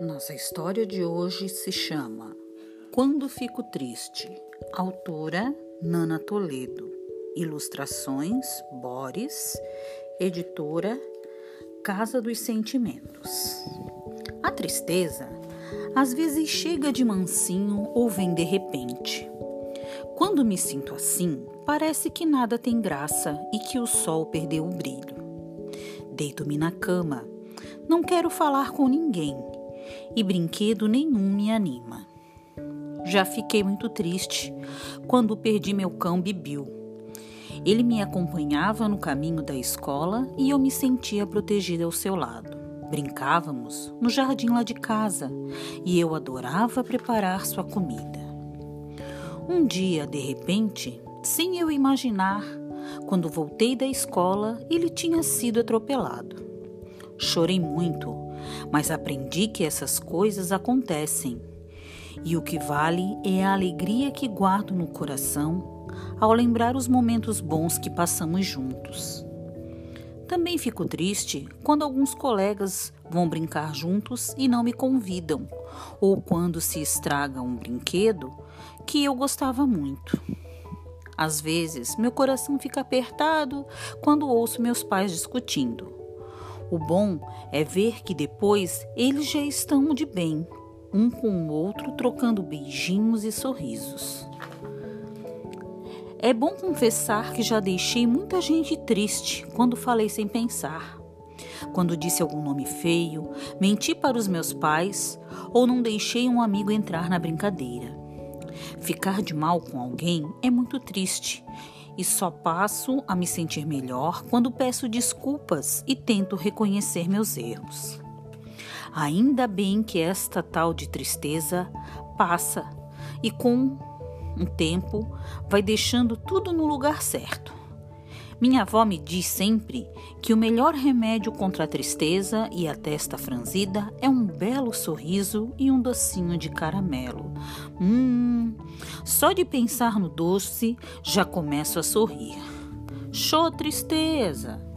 Nossa história de hoje se chama Quando Fico Triste. Autora Nana Toledo. Ilustrações Boris. Editora Casa dos Sentimentos. A tristeza às vezes chega de mansinho ou vem de repente. Quando me sinto assim, parece que nada tem graça e que o sol perdeu o brilho. Deito-me na cama. Não quero falar com ninguém e brinquedo nenhum me anima. Já fiquei muito triste quando perdi meu cão Bibiu. Ele me acompanhava no caminho da escola e eu me sentia protegida ao seu lado. Brincávamos no jardim lá de casa e eu adorava preparar sua comida. Um dia, de repente, sem eu imaginar, quando voltei da escola, ele tinha sido atropelado. Chorei muito mas aprendi que essas coisas acontecem. E o que vale é a alegria que guardo no coração ao lembrar os momentos bons que passamos juntos. Também fico triste quando alguns colegas vão brincar juntos e não me convidam, ou quando se estraga um brinquedo que eu gostava muito. Às vezes, meu coração fica apertado quando ouço meus pais discutindo. O bom é ver que depois eles já estão de bem, um com o outro trocando beijinhos e sorrisos. É bom confessar que já deixei muita gente triste quando falei sem pensar. Quando disse algum nome feio, menti para os meus pais ou não deixei um amigo entrar na brincadeira. Ficar de mal com alguém é muito triste e só passo a me sentir melhor quando peço desculpas e tento reconhecer meus erros. Ainda bem que esta tal de tristeza passa e com um tempo vai deixando tudo no lugar certo. Minha avó me diz sempre que o melhor remédio contra a tristeza e a testa franzida é um belo sorriso e um docinho de caramelo. Hum, só de pensar no doce já começo a sorrir. Show tristeza!